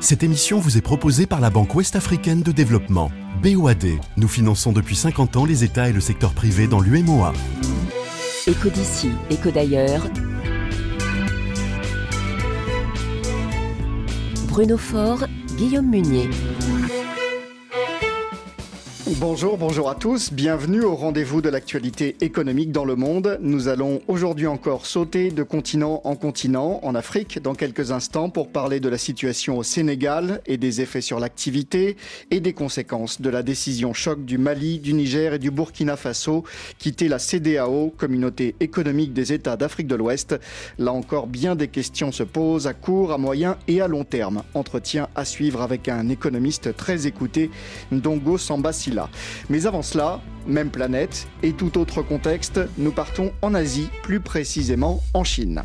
Cette émission vous est proposée par la Banque Ouest-Africaine de Développement, BOAD. Nous finançons depuis 50 ans les États et le secteur privé dans l'UMOA. Éco d'ici, éco d'ailleurs. Bruno Faure, Guillaume Munier. Bonjour, bonjour à tous, bienvenue au rendez-vous de l'actualité économique dans le monde. Nous allons aujourd'hui encore sauter de continent en continent, en Afrique dans quelques instants pour parler de la situation au Sénégal et des effets sur l'activité et des conséquences de la décision choc du Mali, du Niger et du Burkina Faso, quitter la CDAO, communauté économique des États d'Afrique de l'Ouest. Là encore, bien des questions se posent à court, à moyen et à long terme. Entretien à suivre avec un économiste très écouté, Ndongo Sambasila. Mais avant cela, même planète et tout autre contexte, nous partons en Asie, plus précisément en Chine.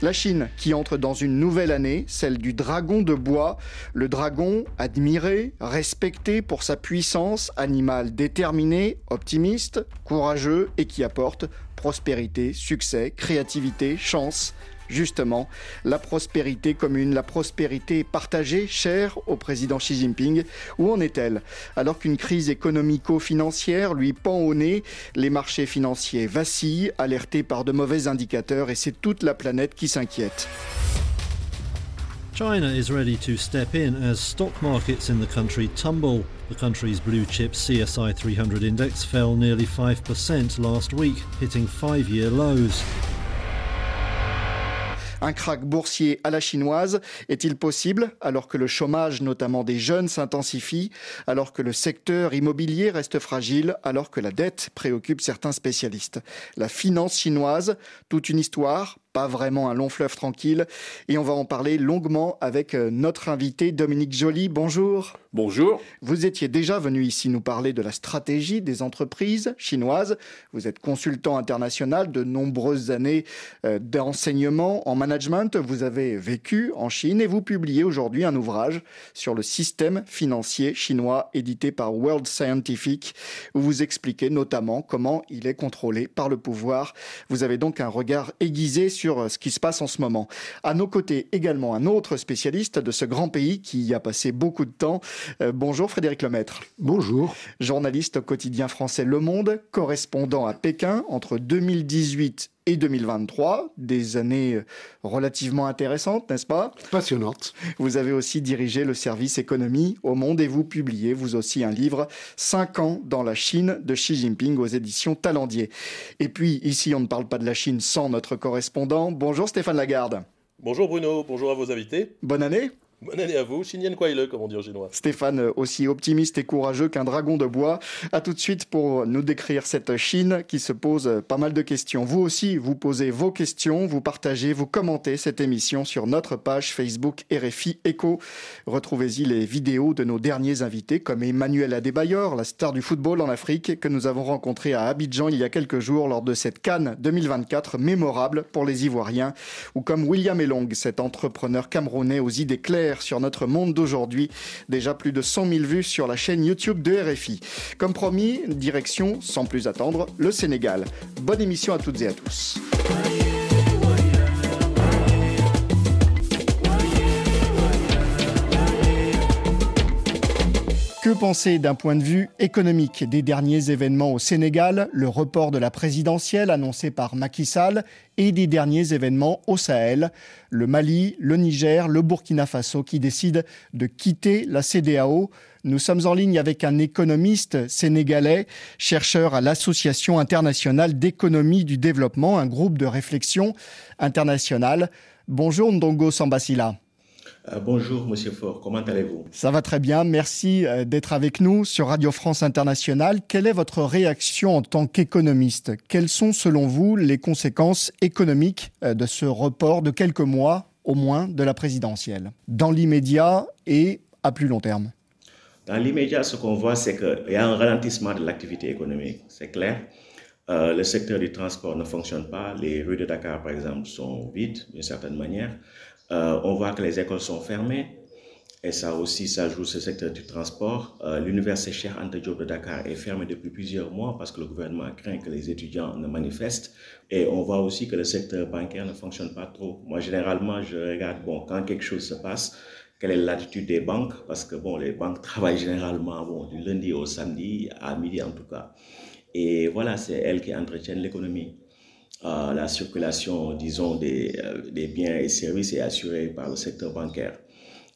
La Chine qui entre dans une nouvelle année, celle du dragon de bois. Le dragon admiré, respecté pour sa puissance, animal déterminé, optimiste, courageux et qui apporte prospérité, succès, créativité, chance justement la prospérité commune, la prospérité partagée, chère au président Xi Jinping. Où en est-elle? Alors qu'une crise économico-financière lui pend au nez, les marchés financiers vacillent, alertés par de mauvais indicateurs, et c'est toute la planète qui s'inquiète. China is ready to step in as stock markets in the country tumble. The country's blue chip CSI 300 index fell nearly 5% last week, hitting five year lows. Un krach boursier à la chinoise. Est-il possible alors que le chômage, notamment des jeunes, s'intensifie, alors que le secteur immobilier reste fragile, alors que la dette préoccupe certains spécialistes? La finance chinoise, toute une histoire, pas vraiment un long fleuve tranquille. Et on va en parler longuement avec euh, notre invité Dominique Joly. Bonjour. Bonjour. Vous étiez déjà venu ici nous parler de la stratégie des entreprises chinoises. Vous êtes consultant international de nombreuses années euh, d'enseignement en management. Vous avez vécu en Chine et vous publiez aujourd'hui un ouvrage sur le système financier chinois édité par World Scientific où vous expliquez notamment comment il est contrôlé par le pouvoir. Vous avez donc un regard aiguisé sur euh, ce qui se passe en ce moment. À nos côtés également un autre spécialiste de ce grand pays qui y a passé beaucoup de temps. Euh, bonjour Frédéric Lemaître. Bonjour. Journaliste au quotidien français Le Monde, correspondant à Pékin entre 2018 et 2023, des années euh, relativement intéressantes, n'est-ce pas? Passionnantes. Vous avez aussi dirigé le service économie au Monde et vous publiez, vous aussi, un livre 5 ans dans la Chine de Xi Jinping aux éditions Talendier. Et puis, ici, on ne parle pas de la Chine sans notre correspondant. Bonjour Stéphane Lagarde. Bonjour Bruno, bonjour à vos invités. Bonne année. Bonne année à vous, Xinyan Kuai comme on dit en chinois. Stéphane, euh, aussi optimiste et courageux qu'un dragon de bois. A tout de suite pour nous décrire cette Chine qui se pose euh, pas mal de questions. Vous aussi, vous posez vos questions, vous partagez, vous commentez cette émission sur notre page Facebook RFI Echo. Retrouvez-y les vidéos de nos derniers invités comme Emmanuel Adebayor, la star du football en Afrique, que nous avons rencontré à Abidjan il y a quelques jours lors de cette Cannes 2024 mémorable pour les Ivoiriens, ou comme William Elong, cet entrepreneur camerounais aux idées claires sur notre monde d'aujourd'hui. Déjà plus de 100 000 vues sur la chaîne YouTube de RFI. Comme promis, direction, sans plus attendre, le Sénégal. Bonne émission à toutes et à tous. Que penser d'un point de vue économique des derniers événements au Sénégal, le report de la présidentielle annoncé par Macky Sall et des derniers événements au Sahel, le Mali, le Niger, le Burkina Faso qui décident de quitter la CDAO Nous sommes en ligne avec un économiste sénégalais, chercheur à l'Association internationale d'économie du développement, un groupe de réflexion internationale. Bonjour Ndongo Sambasila. Euh, bonjour, Monsieur Faure, comment allez-vous? Ça va très bien, merci euh, d'être avec nous sur Radio France Internationale. Quelle est votre réaction en tant qu'économiste? Quelles sont, selon vous, les conséquences économiques euh, de ce report de quelques mois, au moins, de la présidentielle, dans l'immédiat et à plus long terme Dans l'immédiat, ce qu'on voit, c'est qu'il y a un ralentissement de l'activité économique, c'est clair. Euh, le secteur du transport ne fonctionne pas. Les rues de Dakar, par exemple, sont vides d'une certaine manière. Euh, on voit que les écoles sont fermées. Et ça aussi, ça joue ce secteur du transport. Euh, L'université Cheikh Anta Diop de Dakar est fermée depuis plusieurs mois parce que le gouvernement craint que les étudiants ne manifestent. Et on voit aussi que le secteur bancaire ne fonctionne pas trop. Moi, généralement, je regarde, bon, quand quelque chose se passe, quelle est l'attitude des banques? Parce que, bon, les banques travaillent généralement, bon, du lundi au samedi, à midi en tout cas. Et voilà, c'est elles qui entretiennent l'économie. Euh, la circulation, disons, des, euh, des biens et services est assurée par le secteur bancaire.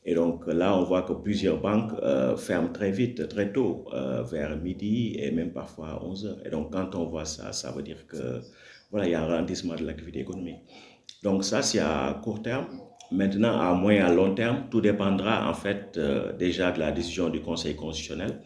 Et donc là, on voit que plusieurs banques euh, ferment très vite, très tôt, vers midi et même parfois à 11 heures. Et donc quand on voit ça, ça veut dire que voilà, il y a un ralentissement de l'activité économique. Donc ça, c'est à court terme. Maintenant, à moyen et à long terme, tout dépendra en fait déjà de la décision du Conseil constitutionnel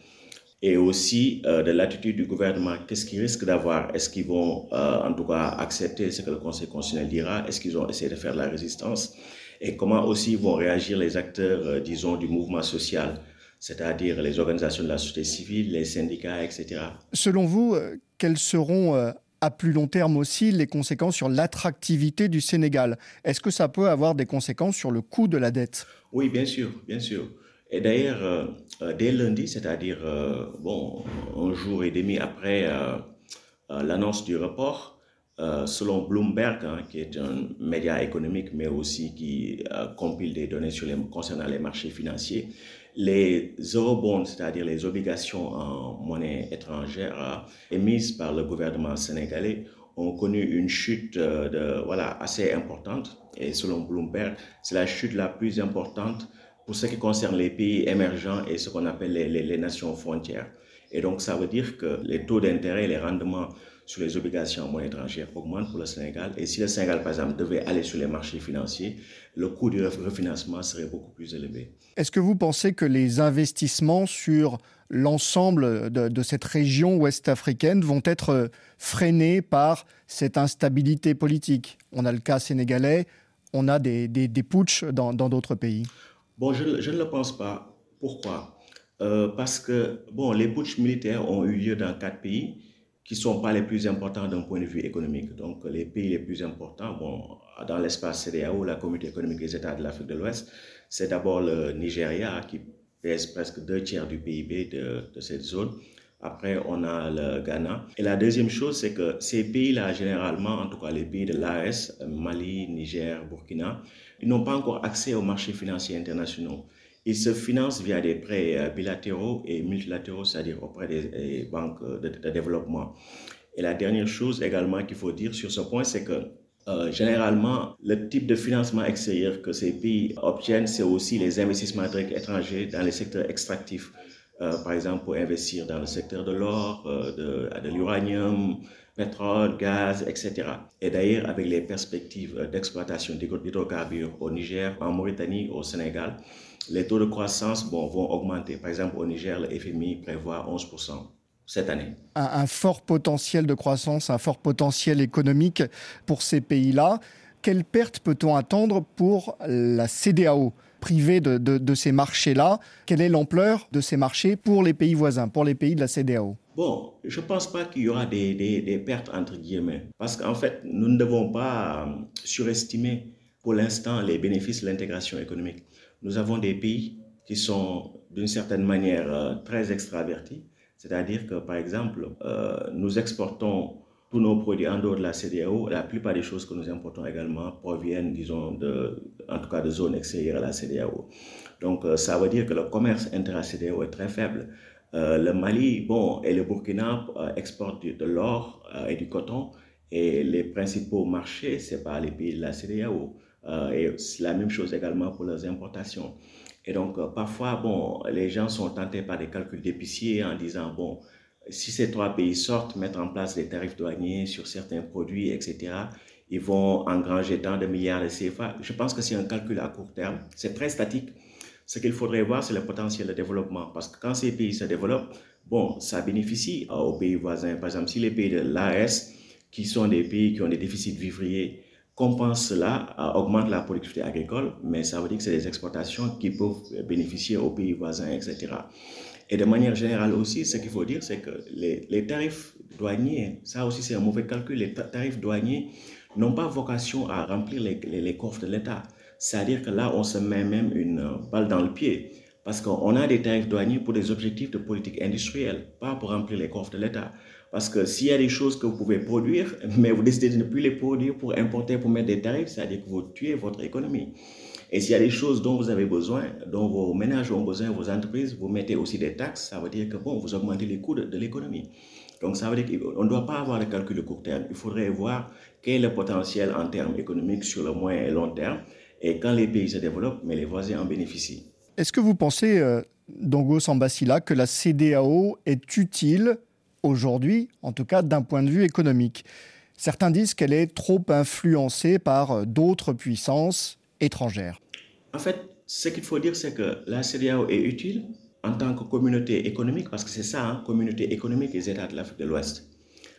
et aussi euh, de l'attitude du gouvernement. Qu'est-ce qu'ils risquent d'avoir? Est-ce qu'ils vont euh, en tout cas accepter ce que le Conseil constitutionnel dira? Est-ce qu'ils vont essayer de faire de la résistance? Et comment aussi vont réagir les acteurs, euh, disons, du mouvement social, c'est-à-dire les organisations de la société civile, les syndicats, etc. Selon vous, quelles seront à plus long terme aussi les conséquences sur l'attractivité du Sénégal? Est-ce que ça peut avoir des conséquences sur le coût de la dette? Oui, bien sûr, bien sûr. Et d'ailleurs, euh, dès lundi, c'est-à-dire euh, bon, un jour et demi après euh, l'annonce du report, euh, selon Bloomberg, hein, qui est un média économique, mais aussi qui euh, compile des données sur les, concernant les marchés financiers, les eurobonds, c'est-à-dire les obligations en monnaie étrangère euh, émises par le gouvernement sénégalais, ont connu une chute voilà, assez importante. Et selon Bloomberg, c'est la chute la plus importante pour ce qui concerne les pays émergents et ce qu'on appelle les, nations frontières. Et donc, ça veut dire que les taux d'intérêt, les rendements sur les obligations en monnaie étrangère augmente pour le Sénégal. Et si le Sénégal, par exemple, devait aller sur les marchés financiers, le coût du refinancement serait beaucoup plus élevé. Est-ce que vous pensez que les investissements sur l'ensemble de, cette région ouest africaine vont être freinés par cette instabilité politique? On a le cas sénégalais, on a des, des, des putschs dans d'autres pays. Bon, je, ne le pense pas. Pourquoi? Euh, Parce que, bon, les putschs militaires ont eu lieu dans quatre pays qui ne sont pas les plus importants d'un point de vue économique. Donc, les pays les plus importants, bon, dans l'espace CDAO, la Communauté économique des États de l'Afrique de l'Ouest, c'est d'abord le Nigeria qui pèse presque deux tiers du PIB de, cette zone. Après, on a le Ghana. Et la deuxième chose, c'est que ces pays-là, généralement, en tout cas les pays de l'AS, Mali, Niger, Burkina, ils n'ont pas encore accès aux marchés financiers internationaux. Ils se financent via des prêts bilatéraux et multilatéraux, c'est-à-dire auprès des banques de, de, développement. Et la dernière chose également qu'il faut dire sur ce point, c'est que euh, généralement, le type de financement extérieur que ces pays obtiennent, c'est aussi les investissements étrangers dans les secteurs extractifs. Euh, par exemple, pour investir dans le secteur de l'or, euh, de, l'uranium, pétrole, gaz, etc. Et d'ailleurs, avec les perspectives d'exploitation d'hydrocarbures au Niger, en Mauritanie, au Sénégal, les taux de croissance vont augmenter. Par exemple, au Niger, le FMI prévoit 11% cette année. Un, un, fort potentiel de croissance, un fort potentiel économique pour ces pays-là. Quelle perte peut-on attendre pour la CDAO privée de, ces marchés-là. Quelle est l'ampleur de ces marchés pour les pays voisins, pour les pays de la CDAO Bon, je ne pense pas qu'il y aura des, pertes entre guillemets, parce qu'en fait, nous ne devons pas surestimer pour l'instant les bénéfices de l'intégration économique. Nous avons des pays qui sont d'une certaine manière euh, très extravertis, c'est-à-dire que par exemple, euh, nous exportons tous nos produits en dehors de la CDAO. La plupart des choses que nous importons également proviennent, disons, en tout cas de zones extérieures à la CDAO. Donc, euh, ça veut dire que le commerce intra-CDAO est très faible. Euh, le Mali, bon, et le Burkina euh, exportent de l'or et du coton, et les principaux marchés, c'est pas les pays de la CDAO. et c'est la même chose également pour leurs importations. Et donc, parfois, bon, les gens sont tentés par des calculs d'épiciers en disant, bon, si ces trois pays sortent, mettre en place des tarifs douaniers sur certains produits, etc., ils vont engranger tant de milliards de CFA. Je pense que c'est un calcul à court terme. C'est très statique. Ce qu'il faudrait voir, c'est le potentiel de développement. Parce que quand ces pays se développent, bon, ça bénéficie aux pays voisins. Par exemple, si les pays de l'AS, qui sont des pays qui ont des déficits vivriers, compensent cela, augmentent la productivité agricole, mais ça veut dire que c'est des exportations qui peuvent bénéficier aux pays voisins, etc. Et de manière générale aussi, ce qu'il faut dire, c'est que les, les, tarifs douaniers, ça aussi c'est un mauvais calcul, les tarifs douaniers n'ont pas vocation à remplir les, les, les coffres de l'État. c'est-à-dire que là, on se met même une balle dans le pied. Parce qu'on a des tarifs douaniers pour des objectifs de politique industrielle, pas pour remplir les coffres de l'État. Parce que s'il y a des choses que vous pouvez produire, mais vous décidez de ne plus les produire pour importer, pour mettre des tarifs, c'est-à-dire que vous tuez votre économie. Et s'il y a des choses dont vous avez besoin, dont vos ménages ont besoin, vos entreprises, vous mettez aussi des taxes, ça veut dire que bon, vous augmentez les coûts de, l'économie. Donc ça veut dire qu'on ne doit pas avoir de calcul de court terme. Il faudrait voir quel est le potentiel en termes économiques sur le moyen et long terme. Et quand les pays se développent, mais les voisins en bénéficient. Est-ce que vous pensez, euh, Dongo Sambasila, que la CDAO est utile aujourd'hui, en tout cas d'un point de vue économique? Certains disent qu'elle est trop influencée par euh, d'autres puissances étrangères. En fait, ce qu'il faut dire, c'est que la CDAO est utile en tant que communauté économique, parce que c'est ça, hein, communauté économique des États de l'Afrique de l'Ouest.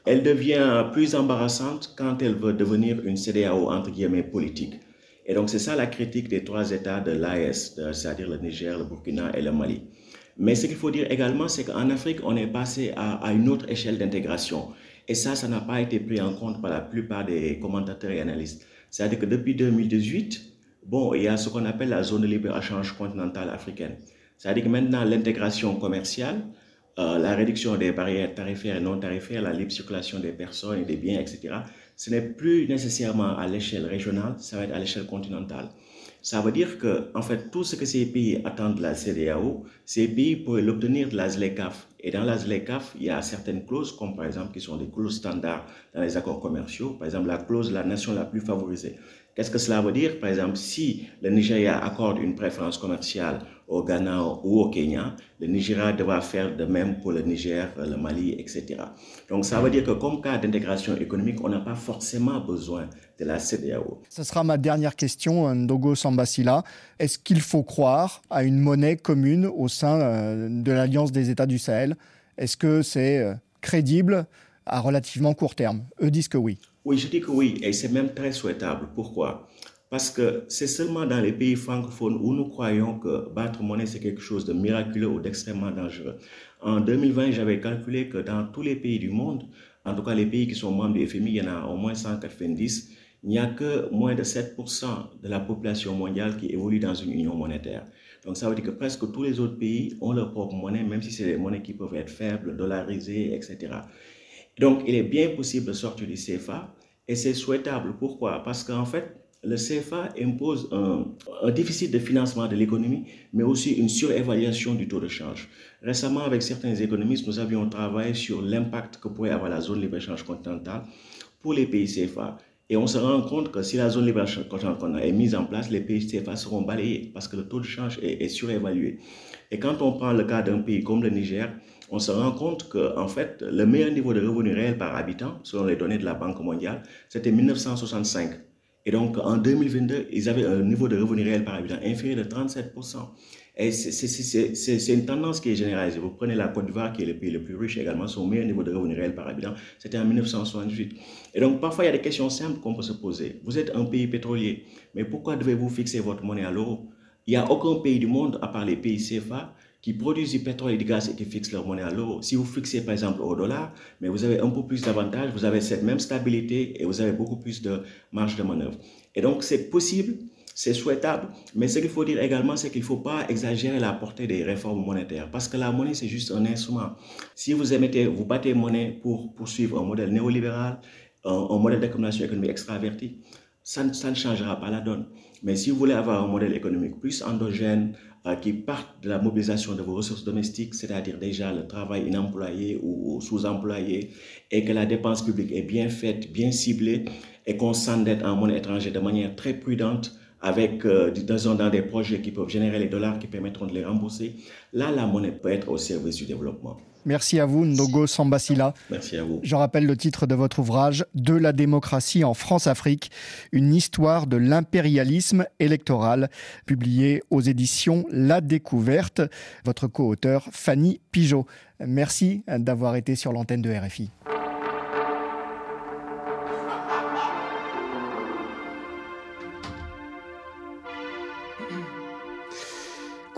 Elle devient plus embarrassante quand elle veut devenir une CDAO entre guillemets politique. Et donc c'est ça la critique des trois États de l'AES, c'est-à-dire le Niger, le Burkina et le Mali. Mais ce qu'il faut dire également, c'est qu'en Afrique, on est passé à une autre échelle d'intégration. Et ça, ça n'a pas été pris en compte par la plupart des commentateurs et analystes. C'est-à-dire que depuis 2018, bon, il y a ce qu'on appelle la zone de libre-échange continentale africaine. C'est-à-dire que maintenant, l'intégration commerciale, euh, la réduction des barrières tarifaires et non tarifaires, la libre circulation des personnes et des biens, etc., ce n'est plus nécessairement à l'échelle régionale, ça va être à l'échelle continentale. Ça veut dire que, en fait, tout ce que ces pays attendent de la CDAO, ces pays pourraient l'obtenir de la ZLECAF. Et dans la ZLECAF, il y a certaines clauses, comme par exemple, qui sont des clauses standards dans les accords commerciaux. Par exemple, la clause de la nation la plus favorisée. Qu'est-ce que cela veut dire? Par exemple, si le Nigeria accorde une préférence commerciale au Ghana ou au Kenya, le Nigeria devra faire de même pour le Niger, le Mali, etc. Donc ça veut dire que comme cas d'intégration économique, on n'a pas forcément besoin de la CDAO. Ce sera ma dernière question, Ndogo Sambasila. Est-ce qu'il faut croire à une monnaie commune au sein euh, de l'Alliance des États du Sahel? Est-ce que c'est euh, crédible à relativement court terme? Eux disent que oui. Oui, je dis que oui, et c'est même très souhaitable. Pourquoi? Parce que c'est seulement dans les pays francophones où nous croyons que battre monnaie, c'est quelque chose de miraculeux ou d'extrêmement dangereux. En 2020, j'avais calculé que dans tous les pays du monde, en tout cas les pays qui sont membres du FMI, il y en a au moins 190, il n'y a que moins de 7% de la population mondiale qui évolue dans une union monétaire. Donc ça veut dire que presque tous les autres pays ont leur propre monnaie, même si c'est des monnaies qui peuvent être faibles, dollarisées, etc. Donc il est bien possible de sortir du CFA et c'est souhaitable. Pourquoi? Parce qu'en fait, le CFA impose un, déficit de financement de l'économie, mais aussi une surévaluation du taux de change. Récemment, avec certains économistes, nous avions travaillé sur l'impact que pourrait avoir la zone libre-échange continentale pour les pays CFA. Et on se rend compte que si la zone libre-échange continentale est mise en place, les pays CFA seront balayés parce que le taux de change est, est surévalué. Et quand on prend le cas d'un pays comme le Niger, on se rend compte que, en fait, le meilleur niveau de revenu réel par habitant, selon les données de la Banque mondiale, c'était 1965. Et donc, en 2022, ils avaient un niveau de revenu réel par habitant inférieur de 37%. Et c'est une tendance qui est généralisée. Vous prenez la Côte d'Ivoire, qui est le pays le plus riche également, son meilleur niveau de revenu réel par habitant, c'était en 1968. Et donc, parfois, il y a des questions simples qu'on peut se poser. Vous êtes un pays pétrolier, mais pourquoi devez-vous fixer votre monnaie à l'euro? Il n'y a aucun pays du monde, à part les pays CFA, qui produisent du pétrole et du gaz et qui fixent leur monnaie à l'euro. Si vous fixez par exemple au dollar, mais vous avez un peu plus d'avantages, vous avez cette même stabilité et vous avez beaucoup plus de marge de manœuvre. Et donc c'est possible, c'est souhaitable, mais ce qu'il faut dire également, c'est qu'il ne faut pas exagérer la portée des réformes monétaires, parce que la monnaie, c'est juste un instrument. Si vous émettez, vous battez monnaie pour poursuivre un modèle néolibéral, un, un modèle d'accumulation économique extraverti, ça ne, changera pas la donne. Mais si vous voulez avoir un modèle économique plus endogène, qui parte de la mobilisation de vos ressources domestiques, c'est-à-dire déjà le travail inemployé ou, sous-employé, et que la dépense publique est bien faite, bien ciblée, et qu'on s'endette en monnaie étrangère de manière très prudente, avec euh, dans des projets qui peuvent générer les dollars qui permettront de les rembourser, là, la monnaie peut être au service du développement. Merci à vous, Ndogo Sambasila. Merci à vous. Je rappelle le titre de votre ouvrage, De la démocratie en France-Afrique, une histoire de l'impérialisme électoral, publié aux éditions La Découverte. Votre co-auteur, Fanny Pigeot. Merci d'avoir été sur l'antenne de RFI.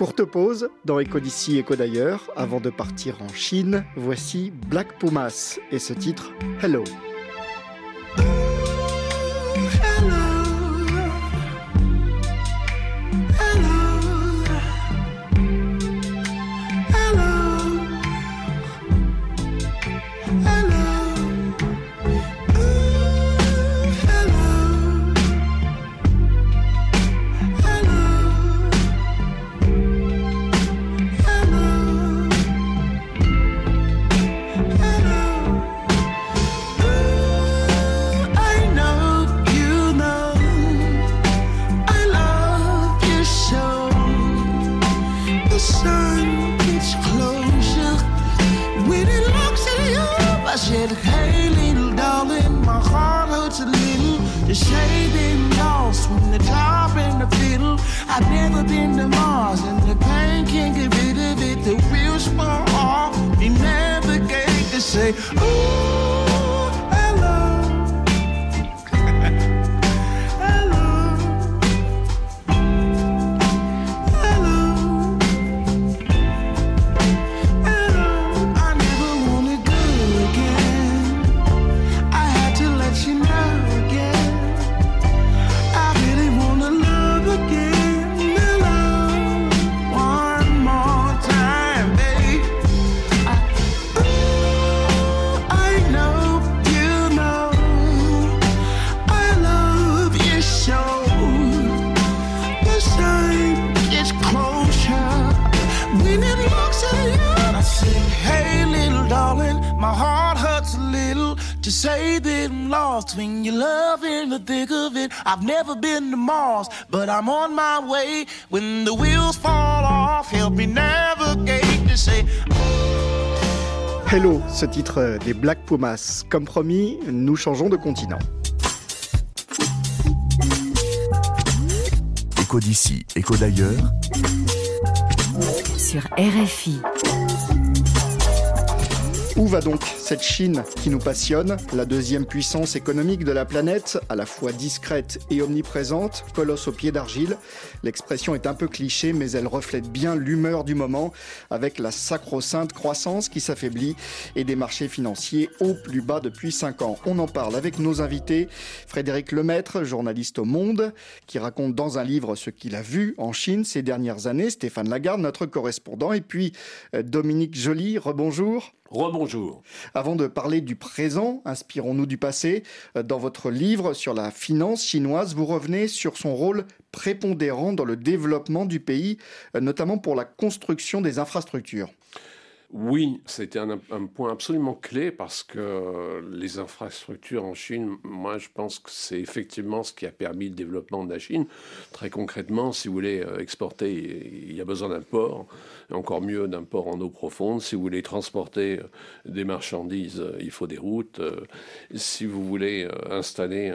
Courte pause dans Éco d'ici, Éco d'ailleurs. Avant de partir en Chine, voici Black Pumas et ce titre Hello. I've never been to Mars, but I'm on my way. When the wheels fall off, help me navigate to say. Hello, ce titre des Black Pumas. Comme promis, nous changeons de continent. Écho d'ici, écho d'ailleurs. Sur RFI. Où va donc cette Chine qui nous passionne, la deuxième puissance économique de la planète, à la fois discrète et omniprésente, colosse au pied d'argile? L'expression est un peu cliché, mais elle reflète bien l'humeur du moment, avec la sacro-sainte croissance qui s'affaiblit et des marchés financiers au plus bas depuis 5 ans. On en parle avec nos invités. Frédéric Lemaître, journaliste au Monde, qui raconte dans un livre ce qu'il a vu en Chine ces dernières années. Stéphane Lagarde, notre correspondant. Et puis euh, Dominique Joly, rebonjour. Rebonjour. Avant de parler du présent, inspirons-nous du passé. Dans votre livre sur la finance chinoise, vous revenez sur son rôle prépondérant dans le développement du pays, notamment pour la construction des infrastructures. Oui, c'était un, un, point absolument clé parce que les infrastructures en Chine, moi je pense que c'est effectivement ce qui a permis le développement de la Chine. Très concrètement, si vous voulez euh, exporter, il y a besoin d'un port encore mieux d'un port en eau profonde. Si vous voulez transporter euh, des marchandises, euh, il faut des routes. Si vous voulez installer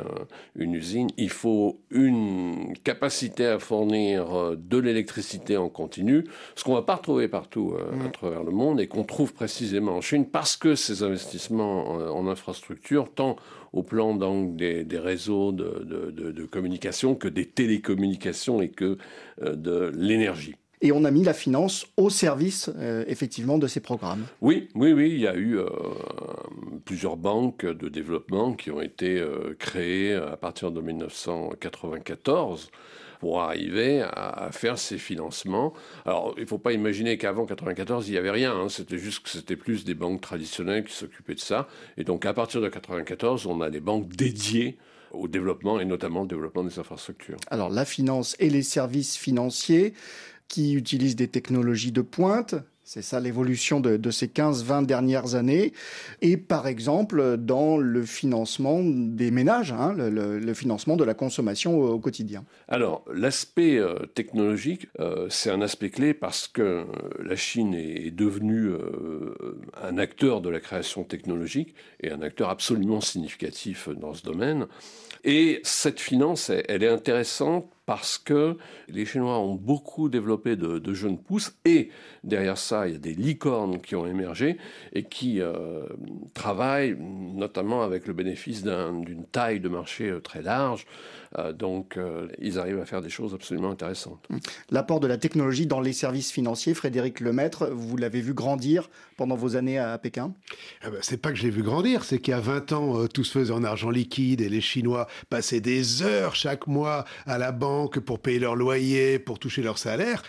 une usine, il faut une capacité à fournir de l'électricité en continu, ce qu'on ne va pas retrouver partout à mmh. travers le monde et qu'on trouve précisément en Chine parce que ces investissements en, infrastructure, tant au plan donc des, réseaux de, de, communication que des télécommunications et que de l'énergie. Et on a mis la finance au service, euh, effectivement, de ces programmes. Oui, oui, oui. Il y a eu euh, plusieurs banques de développement qui ont été euh, créées à partir de 1994 pour arriver à, faire ces financements. Alors, il ne faut pas imaginer qu'avant 1994, il n'y avait rien. Hein. C'était juste que c'était plus des banques traditionnelles qui s'occupaient de ça. Et donc, à partir de 1994, on a des banques dédiées au développement et notamment au développement des infrastructures. Alors, la finance et les services financiers qui utilisent des technologies de pointe. C'est ça l'évolution de, ces 15-20 dernières années. Et par exemple, dans le financement des ménages, hein, le, financement de la consommation au, quotidien. Alors, l'aspect euh, technologique, euh, c'est un aspect clé parce que euh, la Chine est, devenue un acteur de la création technologique et un acteur absolument significatif dans ce domaine. Et cette finance, elle est intéressante parce que les Chinois ont beaucoup développé de, jeunes pousses et derrière ça, il y a des licornes qui ont émergé et qui euh, travaillent notamment avec le bénéfice d'une taille de marché euh, très large. Euh, donc, ils arrivent à faire des choses absolument intéressantes. Hum. L'apport de la technologie dans les services financiers, Frédéric Lemaître, vous l'avez vu grandir pendant vos années à Pékin? Ah ben, C'est pas que j'ai vu grandir, c'est qu'il y a 20 ans, tout se faisait en argent liquide et les Chinois passaient des heures chaque mois à la banque que pour payer leur loyer, pour toucher leur salaire.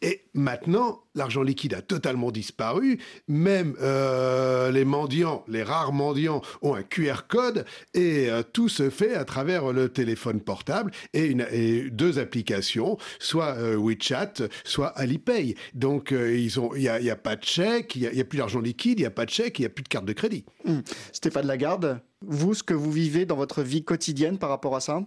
Et maintenant, l'argent liquide a totalement disparu. Même euh, les mendiants, les rares mendiants, ont un QR code et euh, tout se fait à travers le téléphone portable et, deux applications, soit euh, WeChat, soit Alipay. Donc, ils ont, il n'y a, pas de chèque, il n'y a, plus d'argent liquide, il n'y a pas de chèque, il n'y a plus de carte de crédit. Hum. Stéphane Lagarde, vous, ce que vous vivez dans votre vie quotidienne par rapport à ça?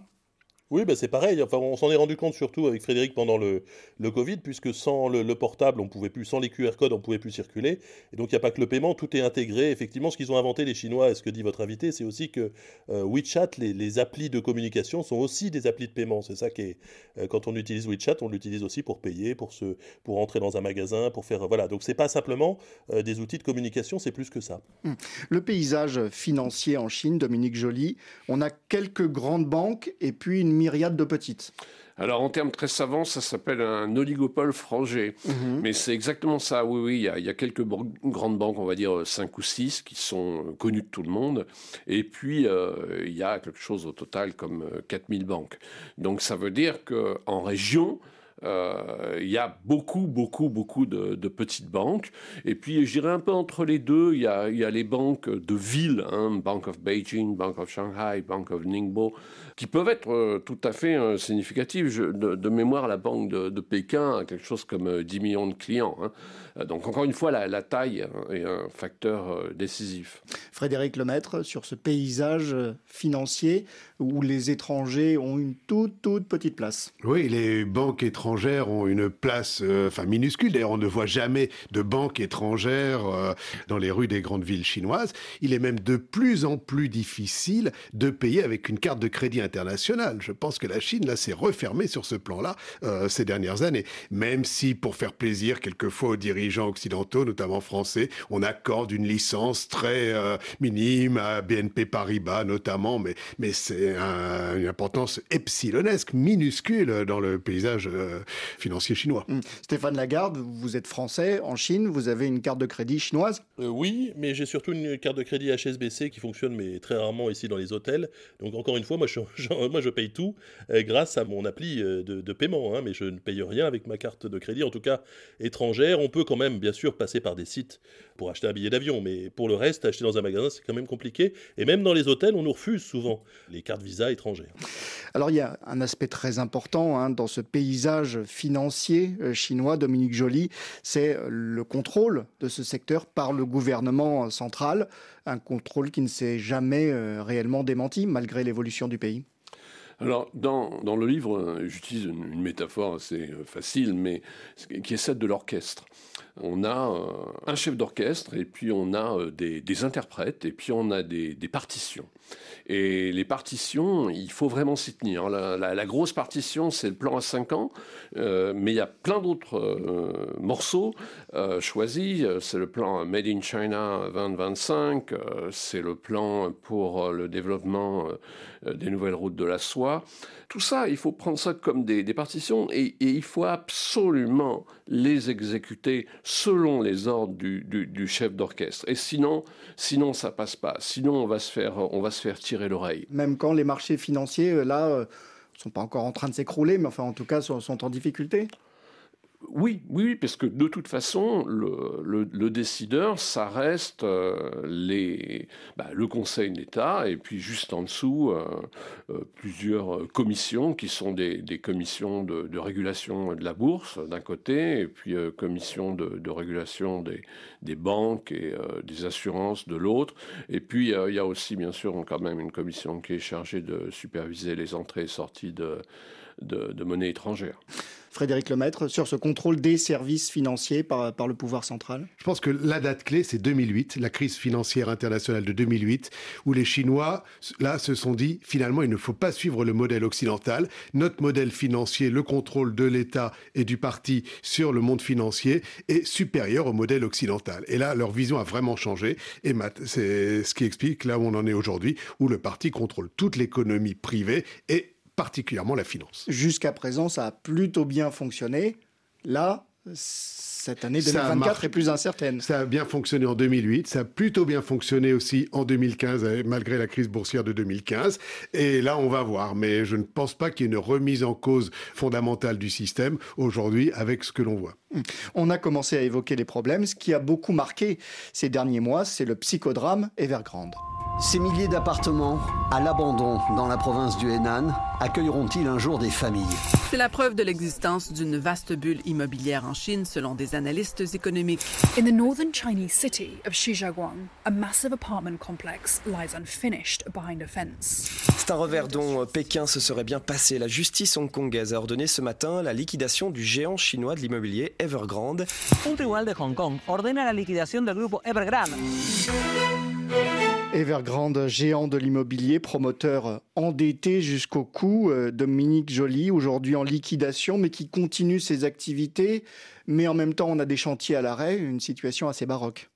Oui, bah c'est pareil. Enfin, on s'en est rendu compte surtout avec Frédéric pendant le, le Covid, puisque sans le, portable, on pouvait plus, sans les QR codes, on pouvait plus circuler. Et donc, il n'y a pas que le paiement, tout est intégré. Effectivement, ce qu'ils ont inventé les Chinois, et ce que dit votre invité, c'est aussi que euh, WeChat, les, applis de communication sont aussi des applis de paiement. C'est ça qui est, euh, quand on utilise WeChat, on l'utilise aussi pour payer, pour se, pour entrer dans un magasin, pour faire, voilà. Donc, c'est pas simplement euh, des outils de communication, c'est plus que ça. Hum. Le paysage financier en Chine, Dominique Joly, on a quelques grandes banques et puis une myriade de petites. Alors en termes très savants, ça s'appelle un oligopole frangé. Mhm. Mais c'est exactement ça, oui, oui. Il y, a, quelques grandes banques, on va dire 5 ou 6, qui sont connues de tout le monde. Et puis, euh, il y a quelque chose au total comme 4000 euh, banques. Donc ça veut dire qu'en région, euh, il y a beaucoup, beaucoup, beaucoup de, petites banques. Et puis, je dirais un peu entre les deux, il y a, les banques de ville, hein, Bank of Beijing, Bank of Shanghai, Bank of Ningbo, qui peuvent être euh, tout à fait euh, significatives. de, mémoire, la banque de, Pékin a quelque chose comme 10 millions de clients. Hein. Donc, encore une fois, la, taille est un facteur décisif. Frédéric Lemaître, sur ce paysage financier où les étrangers ont une toute, toute petite place. Oui, les banques étrangères ont une place euh, enfin minuscule. D'ailleurs, on ne voit jamais de banques étrangères euh, dans les rues des grandes villes chinoises. Il est même de plus en plus difficile de payer avec une carte de crédit internationale. Je pense que la Chine, là, s'est refermée sur ce plan-là euh, ces dernières années. Même si, pour faire plaisir quelquefois aux dirigeants occidentaux, notamment français, on accorde une licence très minime à BNP Paribas notamment, mais, mais c'est une importance epsilonesque, minuscule dans le paysage financier chinois. Hum. Stéphane Lagarde, vous êtes français en Chine, vous avez une carte de crédit chinoise euh, Oui, mais j'ai surtout une carte de crédit HSBC qui fonctionne mais très rarement ici dans les hôtels. Donc encore une fois, moi je, moi, je paye tout euh, grâce à mon appli euh, de, paiement, hein, mais je ne paye rien avec ma carte de crédit, en tout cas étrangère. On peut quand même bien sûr passer par des sites pour acheter un billet d'avion, mais pour le reste, acheter dans un magasin, c'est quand même compliqué. Et même dans les hôtels, on nous refuse souvent les cartes Visa étrangères. Alors il y a un aspect très important hein, dans ce paysage financier euh, chinois, Dominique Joly, c'est le contrôle de ce secteur par le gouvernement central, un contrôle qui ne s'est jamais euh, réellement démenti malgré l'évolution du pays. Alors, dans, le livre, j'utilise une, une, métaphore assez euh, facile, mais qui est celle de l'orchestre on a euh, un chef d'orchestre et puis on a euh, des, interprètes et puis on a des, partitions. Et les partitions, il faut vraiment s'y tenir. La, grosse partition, c'est le plan à 5 ans, euh, mais il y a plein d'autres morceaux choisis. C'est le plan Made in China 2025, c'est le plan pour le développement des nouvelles routes de la soie. Tout ça, il faut prendre ça comme des, partitions et, il faut absolument les exécuter selon les ordres du, chef d'orchestre. Et sinon, sinon ça passe pas. Sinon, on va se faire, on va se faire tirer l'oreille. Même quand les marchés financiers, là, euh, sont pas encore en train de s'écrouler, mais enfin, en tout cas, sont en difficulté. Oui, oui, parce que de toute façon, le, décideur, ça reste euh, bah, le Conseil d'État et puis juste en dessous euh, euh, plusieurs commissions qui sont des, commissions de, régulation de la bourse d'un côté et puis commissions de, régulation des, banques et des assurances de l'autre. Et puis il y a aussi bien sûr quand même une commission qui est chargée de superviser les entrées et sorties de, de monnaie étrangère. Frédéric Lemaître, sur ce contrôle des services financiers par, par le pouvoir central? Je pense que la date clé, c'est 2008, la crise financière internationale de 2008, où les Chinois, là, se sont dit, finalement, il ne faut pas suivre le modèle occidental. Notre modèle financier, le contrôle de l'État et du parti sur le monde financier est supérieur au modèle occidental. Et là, leur vision a vraiment changé. Et c'est ce qui explique là où on en est aujourd'hui, où le parti contrôle toute l'économie privée et particulièrement la finance. Jusqu'à présent, ça a plutôt bien fonctionné. Là, cette année 2024 est plus incertaine. Ça a bien fonctionné en 2008, ça a plutôt bien fonctionné aussi en 2015, euh, malgré la crise boursière de 2015. Et là, on va voir. Mais je ne pense pas qu'il y ait une remise en cause fondamentale du système aujourd'hui avec ce que l'on voit. On a commencé à évoquer les problèmes. Ce qui a beaucoup marqué ces derniers mois, c'est le psychodrame Evergrande. Ces milliers d'appartements à l'abandon dans la province du Henan accueilleront-ils un jour des familles C'est la preuve de l'existence d'une vaste bulle immobilière en Chine selon des analystes économiques. In the northern Chinese city of Shijiaguang, a massive apartment complex lies unfinished behind a fence. C'est un revers dont Pékin se serait bien passé. La justice hongkongaise a ordonné ce matin la liquidation du géant chinois de l'immobilier Evergrande. Un tribunal de Hong Kong ordena la liquidación del grupo Evergrande. Evergrande, géant de l'immobilier, promoteur endetté jusqu'au cou, euh, Dominique Joly, aujourd'hui en liquidation, mais qui continue ses activités. Mais en même temps, on a des chantiers à l'arrêt, une situation assez baroque.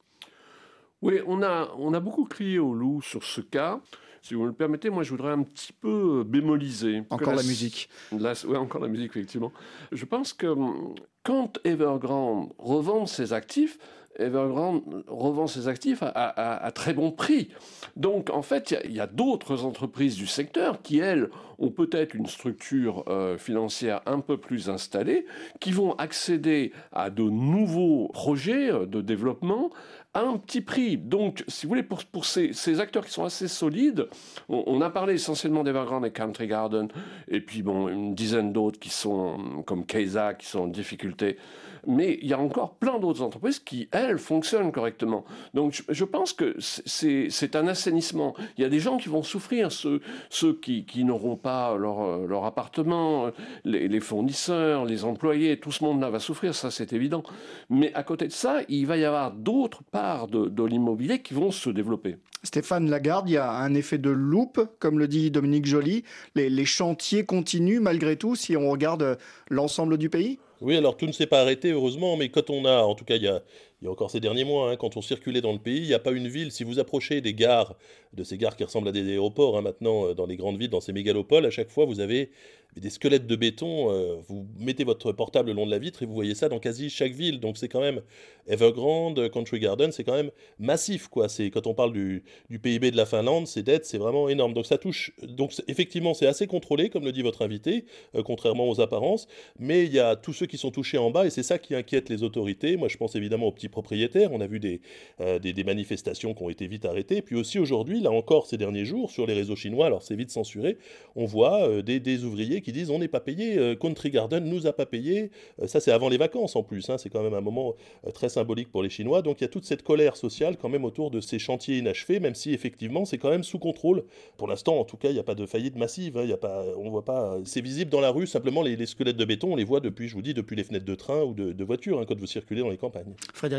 Oui, on a, on a beaucoup crié au loup sur ce cas. Si vous me le permettez, moi je voudrais un petit peu bémoliser. Encore la, musique. oui, encore la musique, effectivement. Je pense que hum, quand Evergrande revend ses actifs, Evergrande revend ses actifs à, très bon prix. Donc en fait, il y a, d'autres entreprises du secteur qui, elles, ont peut-être une structure euh, financière un peu plus installée, qui vont accéder à de nouveaux projets euh, de développement à un petit prix. Donc, si vous voulez, pour, ces, acteurs qui sont assez solides, on, a parlé essentiellement d'Evergrande et Country Garden, et puis bon, une dizaine d'autres qui sont, comme Keisa, qui sont en difficulté mais il y a encore plein d'autres entreprises qui, elles, fonctionnent correctement. Donc je, pense que c'est un assainissement. Il y a des gens qui vont souffrir, ceux, qui, n'auront pas leur, appartement, les, fournisseurs, les employés, tout ce monde-là va souffrir, ça c'est évident. Mais à côté de ça, il va y avoir d'autres parts de, l'immobilier qui vont se développer. Stéphane Lagarde, il y a un effet de loupe, comme le dit Dominique Joly. Les chantiers continuent malgré tout si on regarde l'ensemble du pays? Oui, alors tout ne s'est pas arrêté, heureusement, mais quand on a, en tout cas, il y a, il y a encore ces derniers mois, hein, quand on circulait dans le pays, il n'y a pas une ville. Si vous approchez des gares, de ces gares qui ressemblent à des aéroports hein, maintenant, euh, dans les grandes villes, dans ces mégalopoles, à chaque fois, vous avez des squelettes de béton. Euh, vous mettez votre portable le long de la vitre et vous voyez ça dans quasi chaque ville. Donc c'est quand même Evergrande, Country Garden, c'est quand même massif. quoi. C'est Quand on parle du, PIB de la Finlande, ces dettes, c'est vraiment énorme. Donc ça touche. Donc effectivement, c'est assez contrôlé, comme le dit votre invité, euh, contrairement aux apparences. Mais il y a tous ceux qui sont touchés en bas et c'est ça qui inquiète les autorités. Moi, je pense évidemment aux petits propriétaires. On a vu euh, des, des, manifestations qui ont été vite arrêtées. Puis aussi aujourd'hui, là encore, ces derniers jours, sur les réseaux chinois, alors c'est vite censuré, on voit euh, des, des, ouvriers qui disent on n'est pas payé, euh, Country Garden nous a pas payé. ça, c'est avant les vacances en plus. Hein. c'est quand même un moment très symbolique pour les Chinois. Donc il y a toute cette colère sociale quand même autour de ces chantiers inachevés, même si effectivement c'est quand même sous contrôle. Pour l'instant, en tout cas, il n'y a pas de faillite massive. Hein. Y a pas, on voit pas. C'est visible dans la rue. Simplement, les, squelettes de béton, on les voit depuis, je vous dis, depuis les fenêtres de train ou de, de voiture hein, quand vous circulez dans les campagnes. Frédéric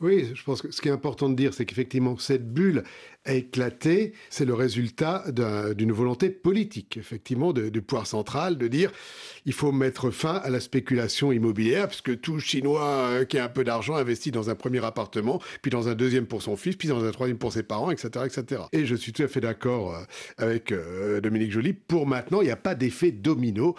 Oui, je pense que ce qui est important de dire, c'est qu'effectivement, cette bulle a éclaté. C'est le résultat d'une volonté politique, effectivement, du pouvoir central, de dire il faut mettre fin à la spéculation immobilière, puisque tout Chinois euh, qui a un peu d'argent investit dans un premier appartement, puis dans un deuxième pour son fils, puis dans un troisième pour ses parents, etc. etc. Et je suis tout à fait d'accord euh, avec euh, Dominique Joly. Pour maintenant, il n'y a pas d'effet domino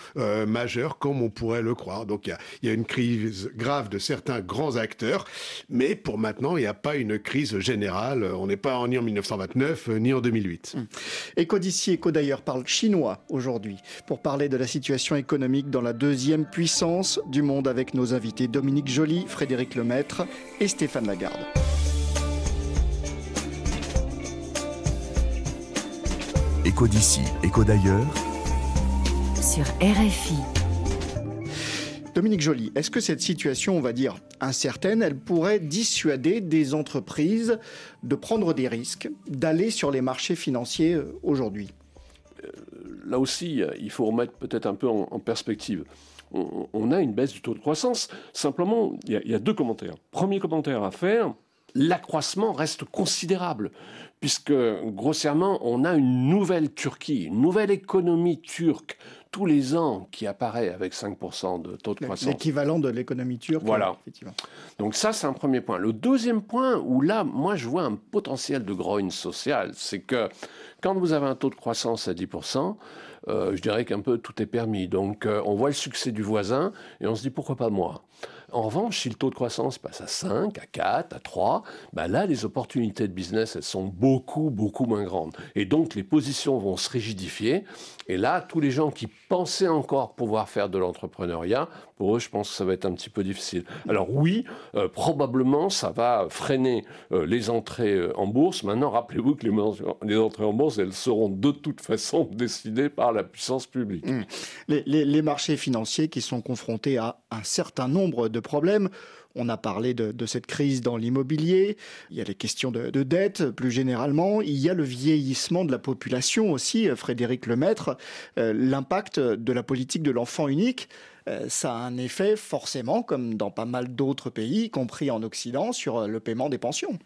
majeur comme on pourrait le croire. Donc il y, a, une crise grave de certains grands acteurs, mais pour maintenant, il n'y a pas une crise générale. On n'est pas en 1929 ni en 2008. Éco d'ici, Éco d'ailleurs parle chinois aujourd'hui pour parler de la situation économique dans la deuxième puissance du monde avec nos invités Dominique Joly, Frédéric Lemaître et Stéphane Lagarde. Écho d'ici, écho d'ailleurs. Sur RFI. Dominique Joly, est-ce que cette situation, on va dire incertaine, elle pourrait dissuader des entreprises de prendre des risques, d'aller sur les marchés financiers euh, aujourd'hui? Là aussi, il faut remettre peut-être un peu en, perspective. On, a une baisse du taux de croissance. Simplement, il y, a, deux commentaires. Premier commentaire à faire, l'accroissement reste considérable, puisque grossièrement, on a une nouvelle Turquie, une nouvelle économie turque tous les ans qui apparaît avec 5% de taux de croissance. L'équivalent de l'économie turque. Voilà. Effectivement. Donc ça, c'est un premier point. Le deuxième point, où là, moi, je vois un potentiel de grogne sociale, c'est que quand vous avez un taux de croissance à 10%, euh, je dirais qu'un peu tout est permis. Donc euh, on voit le succès du voisin et on se dit pourquoi pas moi? En revanche, si le taux de croissance passe à 5, à 4, à 3, bah là, les opportunités de business, elles sont beaucoup, beaucoup moins grandes. Et donc, les positions vont se rigidifier. Et là, tous les gens qui pensaient encore pouvoir faire de l'entrepreneuriat, pour eux, je pense que ça va être un petit peu difficile. Alors oui, euh, probablement, ça va freiner euh, les entrées euh, en bourse. Maintenant, rappelez-vous que les, entrées en bourse, elles seront de toute façon décidées par la puissance publique. Mmh. les marchés financiers qui sont confrontés à un certain nombre de problèmes on a parlé de, cette crise dans l'immobilier, il y a les questions de, dette plus généralement, il y a le vieillissement de la population aussi, euh, Frédéric Lemaître, euh, l'impact de la politique de l'enfant unique euh, ça a un effet forcément, comme dans pas mal d'autres pays, y compris en Occident, sur le paiement des pensions.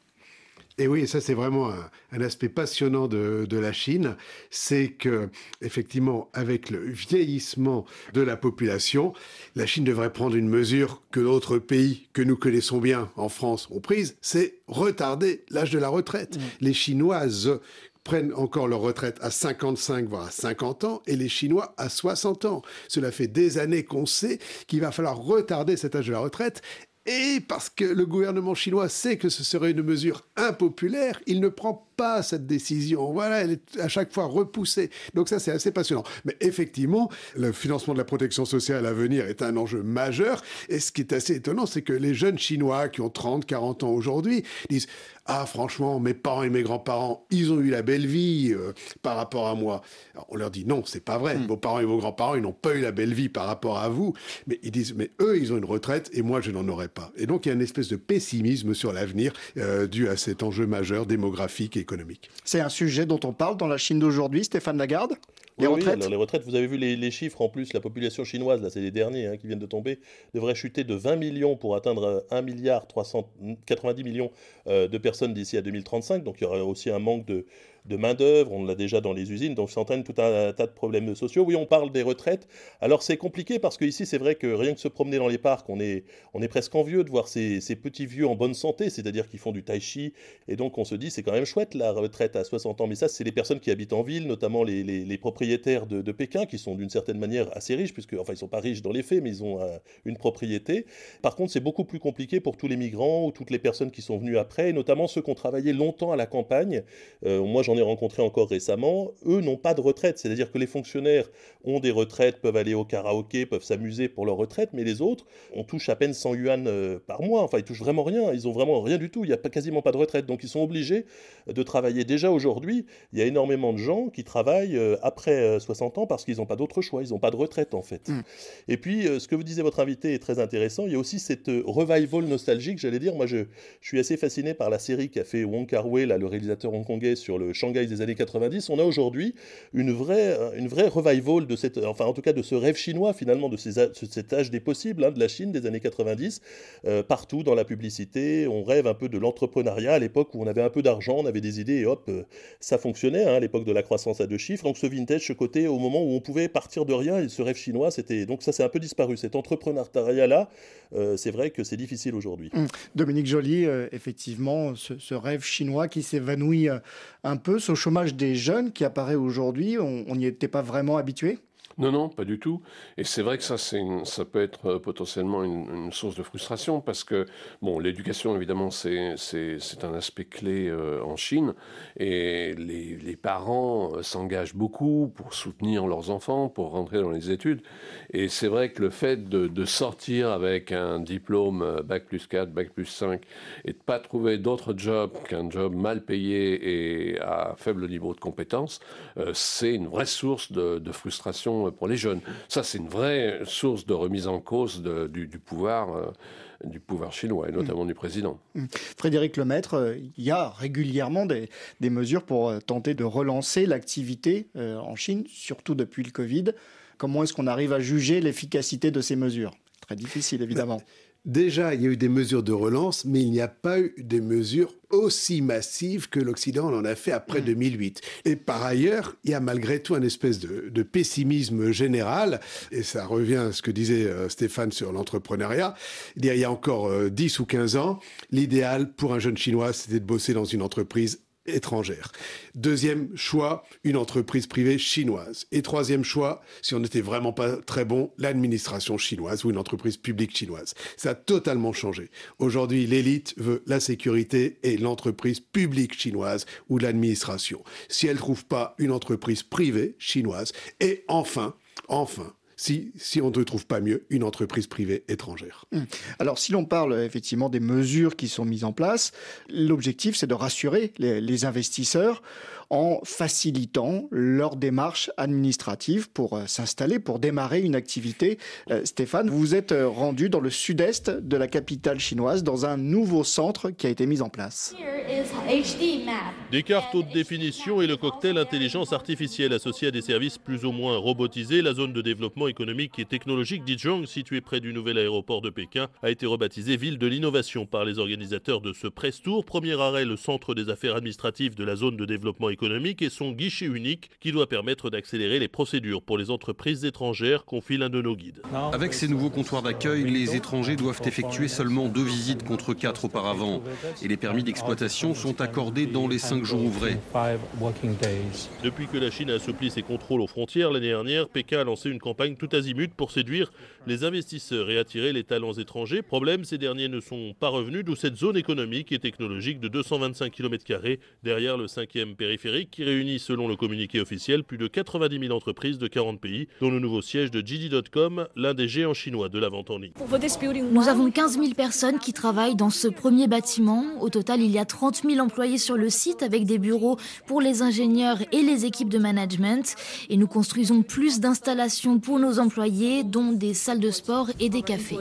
Et oui, ça c'est vraiment un, aspect passionnant de, la Chine, c'est que effectivement, avec le vieillissement de la population, la Chine devrait prendre une mesure que d'autres pays que nous connaissons bien en France ont prise, c'est retarder l'âge de la retraite. Mmh. Les Chinoises prennent encore leur retraite à 55 voire à 50 ans et les Chinois à 60 ans. Cela fait des années qu'on sait qu'il va falloir retarder cet âge de la retraite et parce que le gouvernement chinois sait que ce serait une mesure impopulaire, il ne prend pas cette décision. Voilà, elle est à chaque fois repoussée. Donc ça, c'est assez passionnant. Mais effectivement, le financement de la protection sociale à venir est un enjeu majeur. Et ce qui est assez étonnant, c'est que les jeunes Chinois qui ont 30, 40 ans aujourd'hui disent ah, franchement, mes parents et mes grands-parents, ils ont eu la belle vie euh, par rapport à moi. on leur dit non, c'est pas vrai. Hmm. Vos parents et vos grands-parents, ils n'ont pas eu la belle vie par rapport à vous. Mais ils disent, mais eux, ils ont une retraite et moi, je n'en aurai pas. Et donc, il y a une espèce de pessimisme sur l'avenir euh, dû à cet enjeu majeur démographique et économique. C'est un sujet dont on parle dans la Chine d'aujourd'hui, Stéphane Lagarde. Les retraites les retraites, vous avez vu les, chiffres en plus, la population chinoise, là c'est les derniers hein, qui viennent de tomber, devrait chuter de 20 millions pour atteindre 1 milliard 390 millions euh, de personnes d'ici à 2035. Donc il y aura aussi un manque de, de main-d'œuvre, on l'a déjà dans les usines, donc ça entraîne tout un, tas de problèmes sociaux. Oui, on parle des retraites. Alors c'est compliqué parce qu'ici, c'est vrai que rien que se promener dans les parcs, on est, on est presque envieux de voir ces, petits vieux en bonne santé, c'est-à-dire qu'ils font du tai chi, et donc on se dit c'est quand même chouette la retraite à 60 ans. Mais ça, c'est les personnes qui habitent en ville, notamment les, propriétaires de, Pékin, qui sont d'une certaine manière assez riches, puisque, enfin, ils sont pas riches dans les faits, mais ils ont une propriété. Par contre, c'est beaucoup plus compliqué pour tous les migrants ou toutes les personnes qui sont venues après, notamment ceux qui ont travaillé longtemps à la campagne. Euh, moi, j'en ai rencontré encore récemment, eux n'ont pas de retraite. C'est-à-dire que les fonctionnaires ont des retraites, peuvent aller au karaoké, peuvent s'amuser pour leur retraite, mais les autres, on touche à peine 100 yuan euh, par mois. Enfin, ils touchent vraiment rien. Ils ont vraiment rien du tout. Il n'y a pas, quasiment pas de retraite. Donc, ils sont obligés de travailler. Déjà aujourd'hui, il y a énormément de gens qui travaillent euh, après 60 euh, ans parce qu'ils n'ont pas d'autre choix. Ils n'ont pas de retraite, en fait. Mm. Et puis, ce que vous disait votre invité est très intéressant. Il y a aussi cette revival nostalgique, j'allais dire. Moi, je, je, suis assez fasciné par la série qu'a fait Wong Kar-wai, le réalisateur hongkongais, sur le Shanghai des années 90, on a aujourd'hui une vraie, une vraie revival de cette, enfin en tout cas de ce rêve chinois finalement, de, ces, cet âge des possibles hein, de la Chine des années 90. Euh, partout dans la publicité, on rêve un peu de l'entrepreneuriat à l'époque où on avait un peu d'argent, on avait des idées et hop, euh, ça fonctionnait hein, à l'époque de la croissance à deux chiffres. Donc ce vintage, ce côté au moment où on pouvait partir de rien, et ce rêve chinois, c'était donc ça c'est un peu disparu. Cet entrepreneuriat là, euh, c'est vrai que c'est difficile aujourd'hui. Hum. Dominique Joly, effectivement, ce, ce, rêve chinois qui s'évanouit un peu, ce chômage des jeunes qui apparaît aujourd'hui, on n'y était pas vraiment habitué? Non, non, pas du tout. Et c'est vrai que ça, ça peut être euh, potentiellement une, source de frustration parce que, bon, l'éducation, évidemment, c'est un aspect clé euh, en Chine et les, parents euh, s'engagent beaucoup pour soutenir leurs enfants, pour rentrer dans les études. Et c'est vrai que le fait de, sortir avec un diplôme Bac plus 4, Bac plus 5 et de pas trouver d'autre job qu'un job mal payé et à faible niveau de compétence, c'est une vraie source de frustration pour les jeunes. Ça, c'est une vraie source de remise en cause du, pouvoir. Euh, du pouvoir chinois et notamment du président. Mmh. Frédéric Lemaître, euh, il y a régulièrement des, mesures pour euh, tenter de relancer l'activité en Chine, surtout depuis le Covid. Comment est-ce qu'on arrive à juger l'efficacité de ces mesures? Très difficile, évidemment. Déjà, il y a eu des mesures de relance, mais il n'y a pas eu des mesures aussi massives que l'Occident en a fait après 2008. Mm. Et par ailleurs, il y a malgré tout un espèce de, pessimisme général, et ça revient à ce que disait euh, Stéphane sur l'entrepreneuriat. Il y a encore 10 euh, ou 15 ans, l'idéal pour un jeune Chinois, c'était de bosser dans une entreprise étrangère. Deuxième choix, une entreprise privée chinoise. Et troisième choix, si on n'était vraiment pas très bon, l'administration chinoise ou une entreprise publique chinoise. Ça a totalement changé. Aujourd'hui, l'élite veut la sécurité et l'entreprise publique chinoise ou l'administration. Si elle trouve pas une entreprise privée chinoise. Et enfin, enfin si, on ne trouve pas mieux une entreprise privée étrangère. Hum. Alors si l'on parle effectivement des mesures qui sont mises en place, l'objectif c'est de rassurer les investisseurs en facilitant leur démarche administrative pour euh, s'installer, pour démarrer une activité. Euh, Stéphane, vous êtes euh, rendu dans le sud-est de la capitale chinoise, dans un nouveau centre qui a été mis en place. Des cartes haute définition et le cocktail intelligence artificielle associé à des services plus ou moins robotisés, la zone de développement économique et technologique d'Izhong, située près du nouvel aéroport de Pékin, a été rebaptisée ville de l'innovation par les organisateurs de ce press tour. Premier arrêt, le centre des affaires administratives de la zone de développement économique économique et son guichet unique qui doit permettre d'accélérer les procédures pour les entreprises étrangères, confie l'un de nos guides. Avec ces nouveaux comptoirs d'accueil, les étrangers doivent effectuer seulement deux visites contre quatre auparavant et les permis d'exploitation sont accordés dans les cinq jours ouvrés. Depuis que la Chine a assoupli ses contrôles aux frontières l'année dernière, Pékin a lancé une campagne tout azimut pour séduire les investisseurs et attirer les talents étrangers. Problème, ces derniers ne sont pas revenus, d'où cette zone économique et technologique de 225 km derrière le cinquième périphérique qui réunit, selon le communiqué officiel, plus de 90 000 entreprises de 40 pays, dont le nouveau siège de JD.com, l'un des géants chinois de la vente en ligne. Nous avons 15 000 personnes qui travaillent dans ce premier bâtiment. Au total, il y a 30 000 employés sur le site avec des bureaux pour les ingénieurs et les équipes de management. Et nous construisons plus d'installations pour nos employés, dont des salles de sport et des cafés.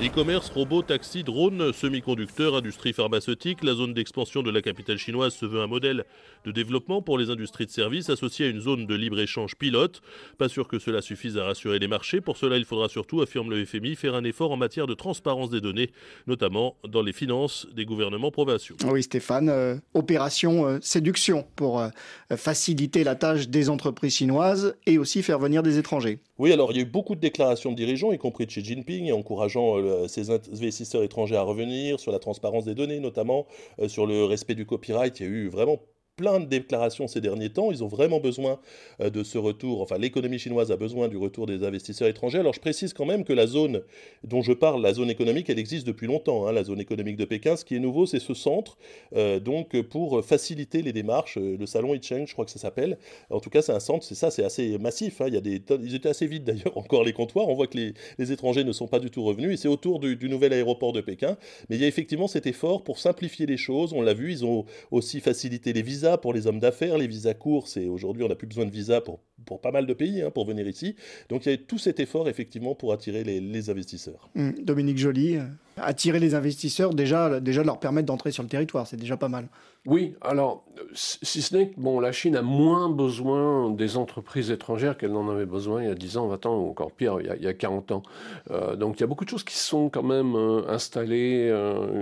E-commerce, robots, taxis, drones, semi-conducteurs, industrie pharmaceutique, la zone d'expansion de la capitale chinoise se veut un modèle de développement pour les industries de services associées à une zone de libre-échange pilote. Pas sûr que cela suffise à rassurer les marchés. Pour cela, il faudra surtout, affirme le FMI, faire un effort en matière de transparence des données, notamment dans les finances des gouvernements provinciaux. Oui, Stéphane, euh, opération euh, séduction pour euh, faciliter la tâche des entreprises chinoises et aussi faire venir des étrangers. Oui, alors il y a eu beaucoup de déclarations de dirigeants, y compris de Xi Jinping, encourageant ces investisseurs étrangers à revenir sur la transparence des données, notamment sur le respect du copyright. Il y a eu vraiment plein de déclarations ces derniers temps. Ils ont vraiment besoin euh, de ce retour. Enfin, l'économie chinoise a besoin du retour des investisseurs étrangers. Alors, je précise quand même que la zone dont je parle, la zone économique, elle existe depuis longtemps. Hein, la zone économique de Pékin. Ce qui est nouveau, c'est ce centre, euh, donc pour faciliter les démarches. Euh, le salon Yicheng, je crois que ça s'appelle. En tout cas, c'est un centre. C'est ça, c'est assez massif. Hein. Il y a des, ils étaient assez vides d'ailleurs encore les comptoirs. On voit que les, étrangers ne sont pas du tout revenus. Et c'est autour du, du nouvel aéroport de Pékin. Mais il y a effectivement cet effort pour simplifier les choses. On l'a vu. Ils ont aussi facilité les visas pour les hommes d'affaires, les visas courts, c'est aujourd'hui on n'a plus besoin de visa pour, pour pas mal de pays hein, pour venir ici. Donc il y a tout cet effort effectivement pour attirer les, investisseurs. Hum, Dominique Joly, euh, attirer les investisseurs, déjà, déjà leur permettre d'entrer sur le territoire, c'est déjà pas mal. Oui, alors, si ce n'est que bon, la Chine a moins besoin des entreprises étrangères qu'elle n'en avait besoin il y a 10 ans, 20 ans, ou encore pire, il y a, 40 ans. Euh, donc il y a beaucoup de choses qui sont quand même euh, installées. Euh,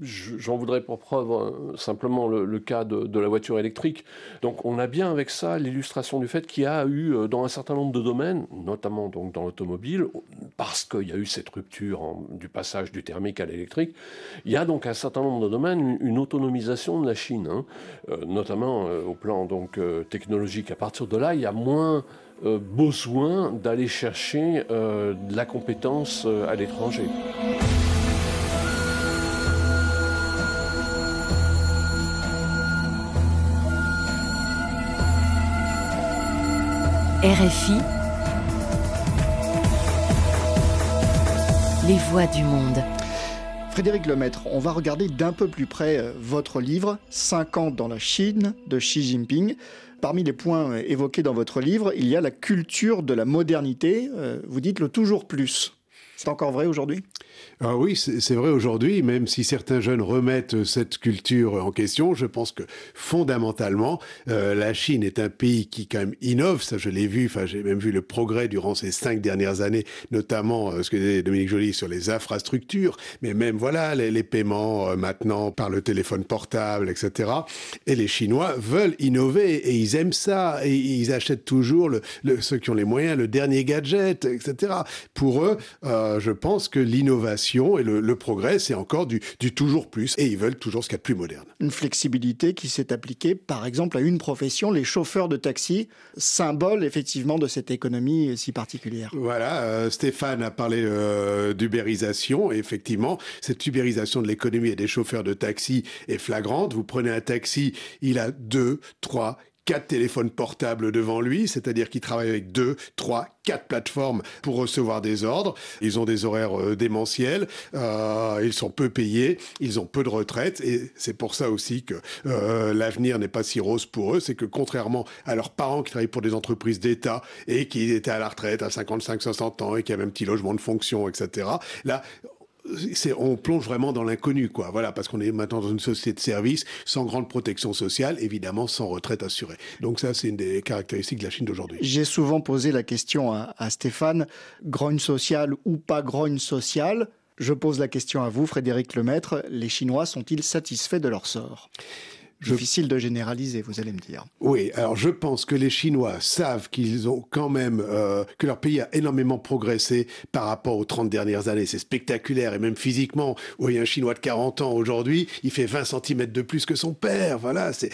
j'en voudrais pour preuve simplement le, cas de, la voiture électrique. Donc on a bien avec ça l'illustration du fait qu'il y a eu dans un certain nombre de domaines, notamment donc dans l'automobile, parce qu'il y a eu cette rupture du passage du thermique à l'électrique, il y a donc un certain nombre de domaines une autonomisation de la Chine, hein. euh, notamment euh, au plan donc, euh, technologique. À partir de là, il y a moins besoin d'aller chercher de la compétence à l'étranger. RFI Les voix du monde. Frédéric Lemaître, on va regarder d'un peu plus près euh, votre livre 5 ans dans la Chine de Xi Jinping. Parmi les points euh, évoqués dans votre livre, il y a la culture de la modernité. Euh, vous dites le toujours plus. C'est encore vrai aujourd'hui? Ah oui, c'est vrai aujourd'hui, même si certains jeunes remettent cette culture en question, je pense que fondamentalement, euh, la Chine est un pays qui quand même innove, ça je l'ai vu, enfin j'ai même vu le progrès durant ces cinq dernières années, notamment euh, ce que disait Dominique Joly sur les infrastructures, mais même voilà, les, paiements euh, maintenant par le téléphone portable, etc. Et les Chinois veulent innover et ils aiment ça, et ils achètent toujours, ceux qui ont les moyens, le dernier gadget, etc. Pour eux, je pense que l'innovation et le, progrès, c'est encore du, toujours plus. Et ils veulent toujours ce qu'il y a de plus moderne. Une flexibilité qui s'est appliquée, par exemple, à une profession, les chauffeurs de taxi, symbole effectivement de cette économie si particulière. Voilà, euh, Stéphane a parlé euh, d'ubérisation. effectivement, cette ubérisation de l'économie et des chauffeurs de taxi est flagrante. Vous prenez un taxi, il a deux, trois, quatre téléphones portables devant lui, c'est-à-dire qu'il travaille avec deux, trois, quatre plateformes pour recevoir des ordres. Ils ont des horaires euh, démentiels, euh, ils sont peu payés, ils ont peu de retraite et c'est pour ça aussi que euh, l'avenir n'est pas si rose pour eux. C'est que contrairement à leurs parents qui travaillent pour des entreprises d'État et qui étaient à la retraite à 55-60 ans et qui avaient un petit logement de fonction, etc. Là, on plonge vraiment dans l'inconnu, quoi. Voilà, parce qu'on est maintenant dans une société de services sans grande protection sociale, évidemment sans retraite assurée. Donc ça, c'est une des caractéristiques de la Chine d'aujourd'hui. J'ai souvent posé la question à, à Stéphane, grogne sociale ou pas grogne sociale? Je pose la question à vous, Frédéric Lemaître. Les Chinois sont-ils satisfaits de leur sort? Difficile de généraliser, vous allez me dire. Oui, alors je pense que les Chinois savent qu'ils ont quand même, euh, que leur pays a énormément progressé par rapport aux 30 dernières années. C'est spectaculaire, et même physiquement. Vous voyez un Chinois de 40 ans aujourd'hui, il fait 20 cm de plus que son père. Voilà, c'est,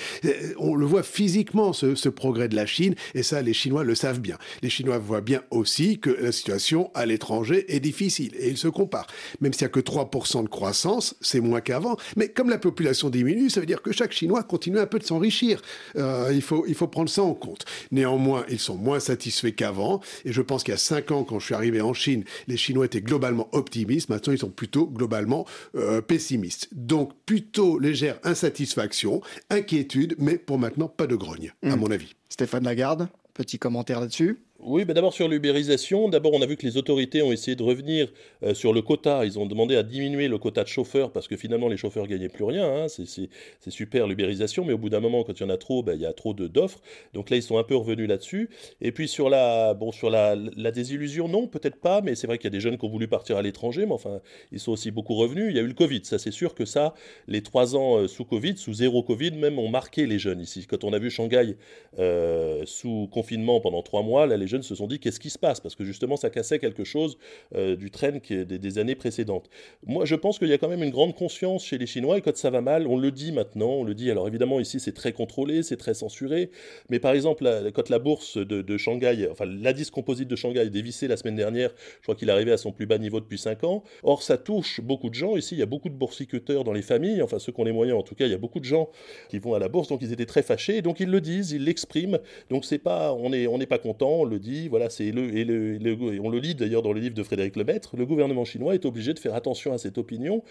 on le voit physiquement, ce, ce progrès de la Chine, et ça, les Chinois le savent bien. Les Chinois voient bien aussi que la situation à l'étranger est difficile, et ils se comparent. Même s'il n'y a que 3% de croissance, c'est moins qu'avant, mais comme la population diminue, ça veut dire que chaque Chinois continuer un peu de s'enrichir. Euh, il, faut, il faut prendre ça en compte. Néanmoins, ils sont moins satisfaits qu'avant. Et je pense qu'il y a cinq ans, quand je suis arrivé en Chine, les Chinois étaient globalement optimistes. Maintenant, ils sont plutôt globalement euh, pessimistes. Donc, plutôt légère insatisfaction, inquiétude, mais pour maintenant, pas de grogne, à hmm. mon avis. Stéphane Lagarde, petit commentaire là-dessus oui, mais d'abord sur l'ubérisation, d'abord on a vu que les autorités ont essayé de revenir euh, sur le quota. Ils ont demandé à diminuer le quota de chauffeurs parce que finalement les chauffeurs gagnaient plus rien. Hein. C'est super l'ubérisation, mais au bout d'un moment, quand il y en a trop, ben, il y a trop d'offres. Donc là, ils sont un peu revenus là-dessus. Et puis sur la, bon, sur la désillusion, non, peut-être pas, mais c'est vrai qu'il y a des jeunes qui ont voulu partir à l'étranger, mais enfin, ils sont aussi beaucoup revenus. Il y a eu le Covid, ça c'est sûr que ça, les trois ans euh, sous Covid, sous zéro Covid même, ont marqué les jeunes ici. Quand on a vu Shanghai euh, sous confinement pendant trois mois, là, les jeunes se sont dit qu'est-ce qui se passe? Parce que justement, ça cassait quelque chose euh, du train est des, années précédentes. Moi, je pense qu'il y a quand même une grande conscience chez les Chinois et quand ça va mal, on le dit maintenant, on le dit. Alors évidemment, ici, c'est très contrôlé, c'est très censuré. Mais par exemple, quand la bourse de, Shanghai, enfin l'indice composite de Shanghai est dévissé la semaine dernière, je crois qu'il est arrivé à son plus bas niveau depuis 5 ans. Or, ça touche beaucoup de gens. Ici, il y a beaucoup de boursicoteurs dans les familles, enfin ceux qui ont les moyens en tout cas, il y a beaucoup de gens qui vont à la bourse, donc ils étaient très fâchés. Donc ils le disent, ils l'expriment. Donc c'est pas, on n'est on pas content, dit, voilà, c'est le, et, le, on le lit d'ailleurs dans le livre de Frédéric Lemaître, le gouvernement chinois est obligé de faire attention à cette opinion.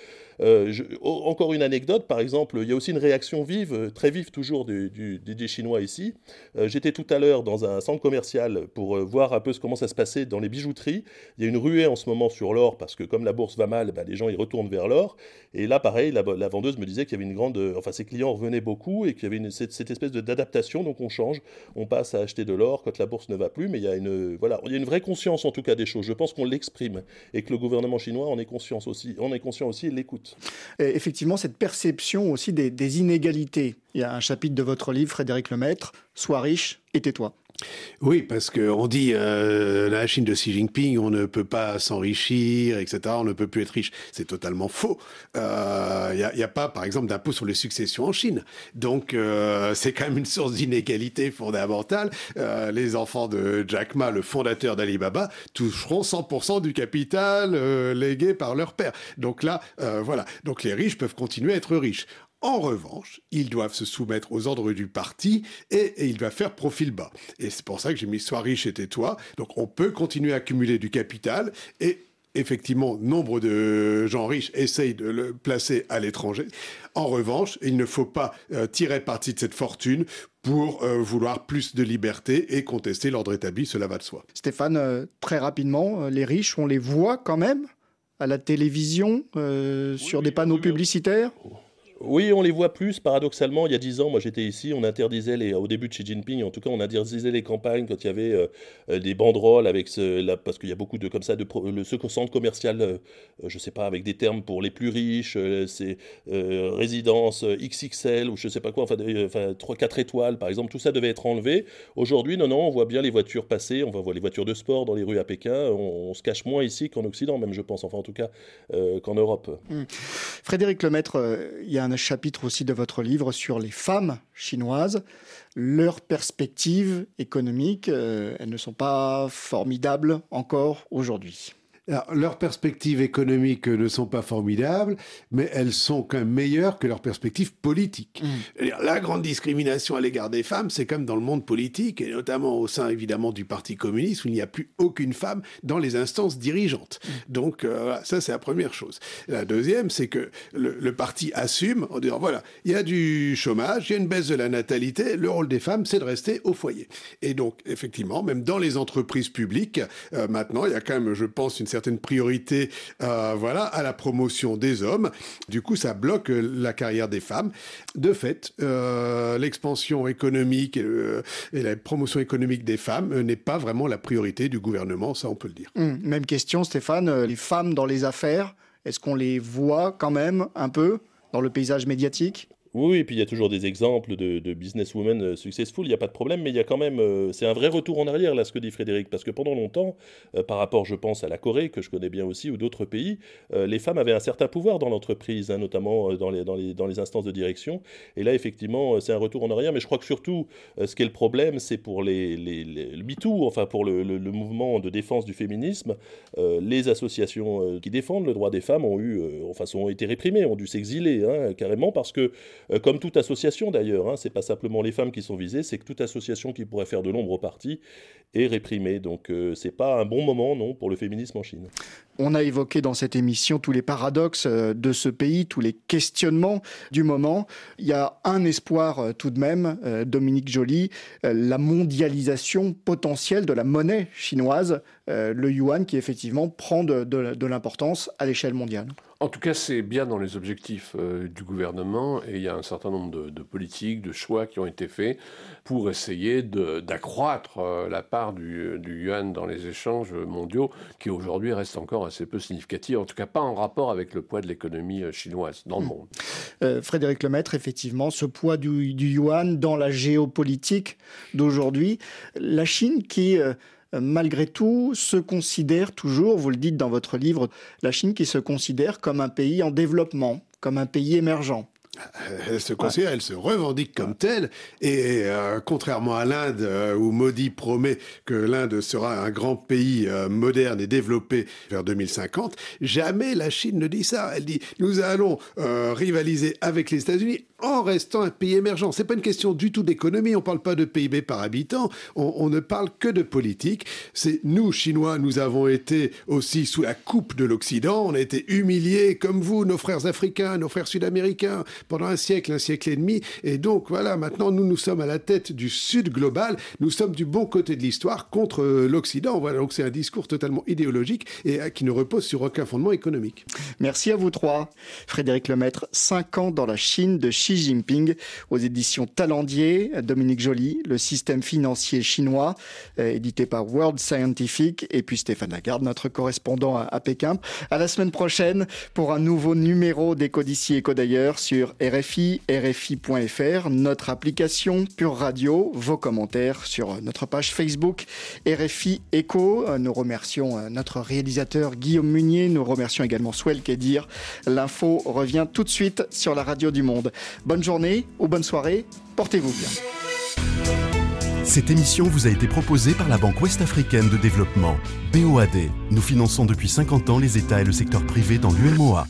Euh, encore une anecdote, par exemple, il y a aussi une réaction vive, très vive toujours du, des Chinois ici. Euh, j'étais tout à l'heure dans un centre commercial pour euh, voir un peu comment ça se passait dans les bijouteries. Il y a une ruée en ce moment sur l'or parce que comme la bourse va mal, ben, les gens ils retournent vers l'or. Et là, pareil, la, vendeuse me disait qu'il y avait une grande, enfin ses clients revenaient beaucoup et qu'il y avait une, cette, cette espèce d'adaptation. Donc on change, on passe à acheter de l'or quand la bourse ne va plus, il y a une voilà, il y a une vraie conscience en tout cas des choses. Je pense qu'on l'exprime et que le gouvernement chinois en est conscient aussi. Est conscient aussi et l'écoute. Effectivement, cette perception aussi des, des inégalités. Il y a un chapitre de votre livre, Frédéric Lemaître, Sois riche et tais-toi. Oui, parce qu'on dit euh, la Chine de Xi Jinping, on ne peut pas s'enrichir, etc. On ne peut plus être riche. C'est totalement faux. Il euh, n'y a, pas, par exemple, d'impôt sur les successions en Chine. Donc, euh, c'est quand même une source d'inégalité fondamentale. Les enfants de Jack Ma, le fondateur d'Alibaba, toucheront 100% du capital légué par leur père. Donc là, voilà. Donc les riches peuvent continuer à être riches. En revanche, ils doivent se soumettre aux ordres du parti et, il va faire profil bas. Et c'est pour ça que j'ai mis Sois riche et tais-toi. Donc on peut continuer à accumuler du capital et effectivement, nombre de gens riches essayent de le placer à l'étranger. En revanche, il ne faut pas euh, tirer parti de cette fortune pour euh, vouloir plus de liberté et contester l'ordre établi, cela va de soi. Stéphane, euh, très rapidement, les riches, on les voit quand même à la télévision, sur des panneaux publicitaires? Oui, on les voit plus, paradoxalement. Il y a dix ans, moi j'étais ici, on interdisait, les, au début de Xi Jinping, en tout cas, on interdisait les campagnes quand il y avait euh, euh, des banderoles avec ce, parce qu'il y a beaucoup de comme ça, de, le, ce centre commercial, euh, je sais pas, avec des termes pour les plus riches, c'est résidence XXL ou je sais pas quoi, enfin, enfin 3, 4 étoiles par exemple, tout ça devait être enlevé. Aujourd'hui, non, non, on voit bien les voitures passer, on va voir les voitures de sport dans les rues à Pékin, on, se cache moins ici qu'en Occident, même je pense, enfin en tout cas qu'en Europe. Mmh. Frédéric Lemaître, il y a un chapitre aussi de votre livre sur les femmes chinoises. Leurs perspectives économiques, euh, elles ne sont pas formidables encore aujourd'hui. Alors, leurs perspectives économiques ne sont pas formidables, mais elles sont quand même meilleures que leurs perspectives politiques. Mmh. La grande discrimination à l'égard des femmes, c'est comme dans le monde politique, et notamment au sein évidemment du Parti communiste, où il n'y a plus aucune femme dans les instances dirigeantes. Mmh. Donc euh, ça, c'est la première chose. La deuxième, c'est que le, le, parti assume en disant, voilà, il y a du chômage, il y a une baisse de la natalité, le rôle des femmes, c'est de rester au foyer. Et donc, effectivement, même dans les entreprises publiques, euh, maintenant, il y a quand même, je pense, une certaine certaine priorité euh, voilà, à la promotion des hommes. Du coup, ça bloque euh, la carrière des femmes. De fait, euh, l'expansion économique et, euh, et, la promotion économique des femmes n'est pas vraiment la priorité du gouvernement, ça on peut le dire. Mmh, même question, Stéphane, les femmes dans les affaires, est-ce qu'on les voit quand même un peu dans le paysage médiatique? Oui, et puis il y a toujours des exemples de, businesswomen euh, successful, il n'y a pas de problème, mais il y a quand même, euh, c'est un vrai retour en arrière là ce que dit Frédéric, parce que pendant longtemps, euh, par rapport je pense à la Corée, que je connais bien aussi, ou d'autres pays, les femmes avaient un certain pouvoir dans l'entreprise, hein, notamment dans les, instances de direction, et là effectivement c'est un retour en arrière, mais je crois que surtout ce qui est le problème, c'est pour les, les, le MeToo, enfin pour le, mouvement de défense du féminisme, les associations qui défendent le droit des femmes ont eu, enfin ont été réprimées, ont dû s'exiler hein, carrément, parce que euh, comme toute association d'ailleurs, hein, c'est pas simplement les femmes qui sont visées, c'est que toute association qui pourrait faire de l'ombre au parti est réprimée. Donc euh, c'est pas un bon moment non pour le féminisme en Chine. On a évoqué dans cette émission tous les paradoxes euh, de ce pays, tous les questionnements du moment. Il y a un espoir euh, tout de même, Dominique Joly, la mondialisation potentielle de la monnaie chinoise, le yuan qui effectivement prend de, l'importance à l'échelle mondiale. En tout cas, c'est bien dans les objectifs euh, du gouvernement et il y a un certain nombre de, de, politiques, de choix qui ont été faits pour essayer d'accroître euh, la part du, du, yuan dans les échanges mondiaux qui aujourd'hui reste encore assez peu significative, en tout cas pas en rapport avec le poids de l'économie euh, chinoise dans le Mmh. monde. Euh, Frédéric Lemaître, effectivement, ce poids du, du yuan dans la géopolitique d'aujourd'hui, la Chine qui... Euh, malgré tout, se considère toujours, vous le dites dans votre livre, la Chine qui se considère comme un pays en développement, comme un pays émergent. Elle se considère, elle se revendique comme telle, et euh, contrairement à l'Inde, euh, où Modi promet que l'Inde sera un grand pays euh, moderne et développé vers 2050, jamais la Chine ne dit ça. Elle dit nous allons euh, rivaliser avec les États-Unis en restant un pays émergent. C'est pas une question du tout d'économie. On parle pas de PIB par habitant. On, on ne parle que de politique. C'est nous, Chinois, nous avons été aussi sous la coupe de l'Occident. On a été humiliés comme vous, nos frères africains, nos frères sud-américains, pendant un siècle, un siècle et demi. Et donc voilà, maintenant nous nous sommes à la tête du Sud global. Nous sommes du bon côté de l'histoire contre l'Occident. Voilà, donc c'est un discours totalement idéologique et qui ne repose sur aucun fondement économique. Merci à vous trois. Frédéric Lemaître, 5 ans dans la Chine de Xi Jinping aux éditions Talendier, Dominique Joly, le système financier chinois, euh, édité par World Scientific, et puis Stéphane Lagarde, notre correspondant à, Pékin. À la semaine prochaine pour un nouveau numéro d'Éco d'ici, Éco d'ailleurs sur RFI, RFI.fr, notre application Pure Radio, vos commentaires sur notre page Facebook RFI Éco. Nous remercions notre réalisateur Guillaume Munier, nous remercions également Swell Kedir. L'info revient tout de suite sur la radio du monde. Bonne journée ou bonne soirée, portez-vous bien. Cette émission vous a été proposée par la Banque Ouest-Africaine de Développement, BOAD. Nous finançons depuis 50 ans les États et le secteur privé dans l'UMOA.